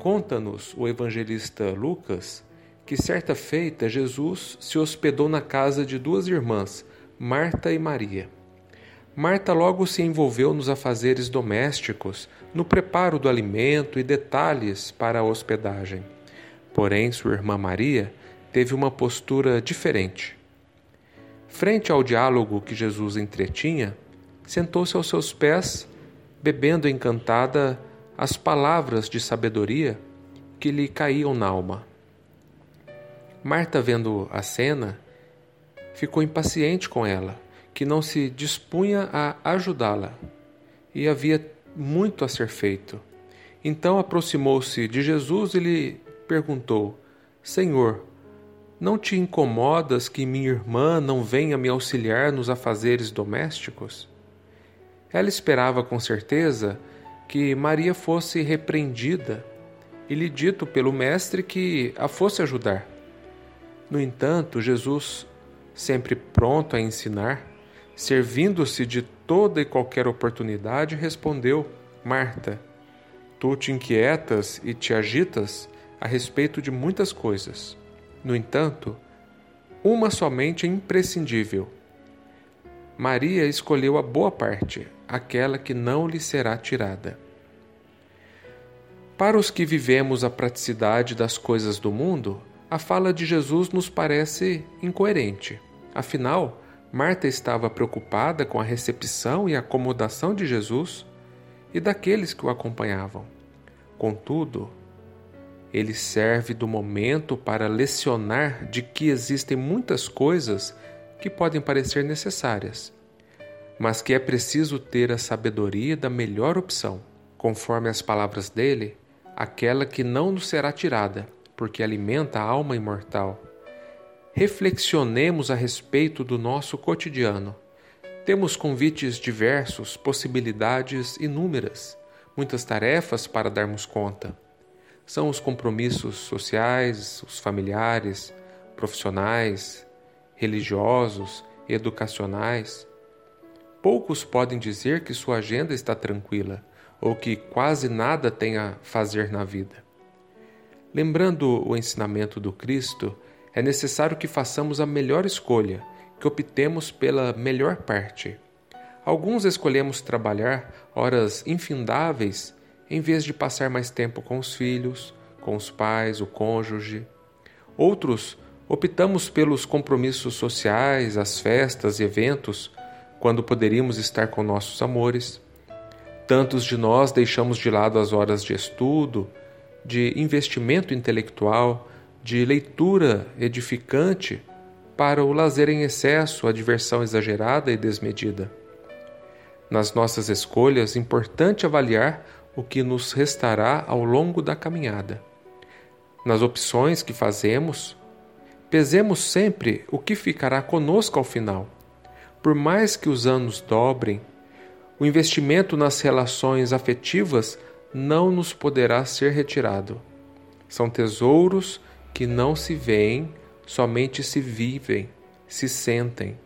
Conta-nos o evangelista Lucas que certa feita Jesus se hospedou na casa de duas irmãs, Marta e Maria. Marta logo se envolveu nos afazeres domésticos, no preparo do alimento e detalhes para a hospedagem. Porém, sua irmã Maria teve uma postura diferente. Frente ao diálogo que Jesus entretinha, sentou-se aos seus pés, bebendo encantada as palavras de sabedoria que lhe caíam na alma. Marta, vendo a cena, ficou impaciente com ela, que não se dispunha a ajudá-la, e havia muito a ser feito. Então aproximou-se de Jesus e lhe perguntou: Senhor, não te incomodas que minha irmã não venha me auxiliar nos afazeres domésticos? Ela esperava com certeza que Maria fosse repreendida e lhe dito pelo Mestre que a fosse ajudar. No entanto, Jesus, sempre pronto a ensinar, servindo-se de toda e qualquer oportunidade, respondeu: Marta, tu te inquietas e te agitas a respeito de muitas coisas. No entanto, uma somente é imprescindível. Maria escolheu a boa parte, aquela que não lhe será tirada. Para os que vivemos a praticidade das coisas do mundo, a fala de Jesus nos parece incoerente. Afinal, Marta estava preocupada com a recepção e acomodação de Jesus e daqueles que o acompanhavam. Contudo, ele serve do momento para lecionar de que existem muitas coisas que podem parecer necessárias, mas que é preciso ter a sabedoria da melhor opção, conforme as palavras dele, aquela que não nos será tirada, porque alimenta a alma imortal. Reflexionemos a respeito do nosso cotidiano. Temos convites diversos, possibilidades inúmeras, muitas tarefas para darmos conta. São os compromissos sociais, os familiares, profissionais, religiosos, educacionais. Poucos podem dizer que sua agenda está tranquila ou que quase nada tem a fazer na vida. Lembrando o ensinamento do Cristo, é necessário que façamos a melhor escolha, que optemos pela melhor parte. Alguns escolhemos trabalhar horas infindáveis em vez de passar mais tempo com os filhos, com os pais, o cônjuge. Outros Optamos pelos compromissos sociais, as festas e eventos, quando poderíamos estar com nossos amores. Tantos de nós deixamos de lado as horas de estudo, de investimento intelectual, de leitura edificante para o lazer em excesso, a diversão exagerada e desmedida. Nas nossas escolhas, importante avaliar o que nos restará ao longo da caminhada. Nas opções que fazemos, Pesemos sempre o que ficará conosco ao final. Por mais que os anos dobrem, o investimento nas relações afetivas não nos poderá ser retirado. São tesouros que não se veem, somente se vivem, se sentem.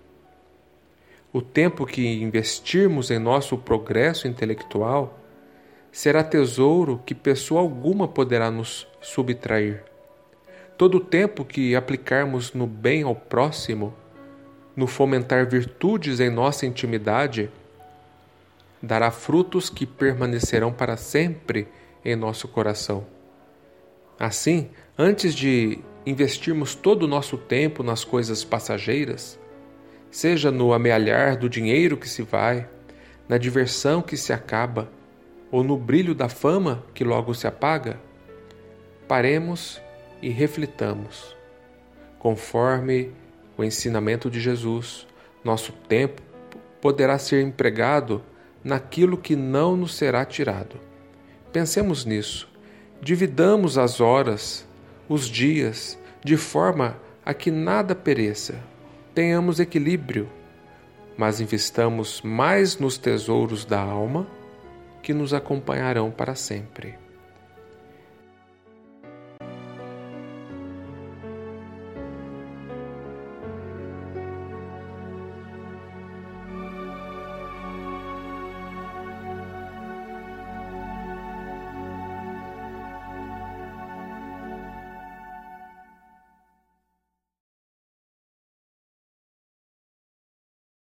O tempo que investirmos em nosso progresso intelectual será tesouro que pessoa alguma poderá nos subtrair. Todo o tempo que aplicarmos no bem ao próximo, no fomentar virtudes em nossa intimidade, dará frutos que permanecerão para sempre em nosso coração. Assim, antes de investirmos todo o nosso tempo nas coisas passageiras, seja no amealhar do dinheiro que se vai, na diversão que se acaba, ou no brilho da fama que logo se apaga, paremos e reflitamos. Conforme o ensinamento de Jesus, nosso tempo poderá ser empregado naquilo que não nos será tirado. Pensemos nisso. Dividamos as horas, os dias, de forma a que nada pereça. Tenhamos equilíbrio, mas investamos mais nos tesouros da alma que nos acompanharão para sempre.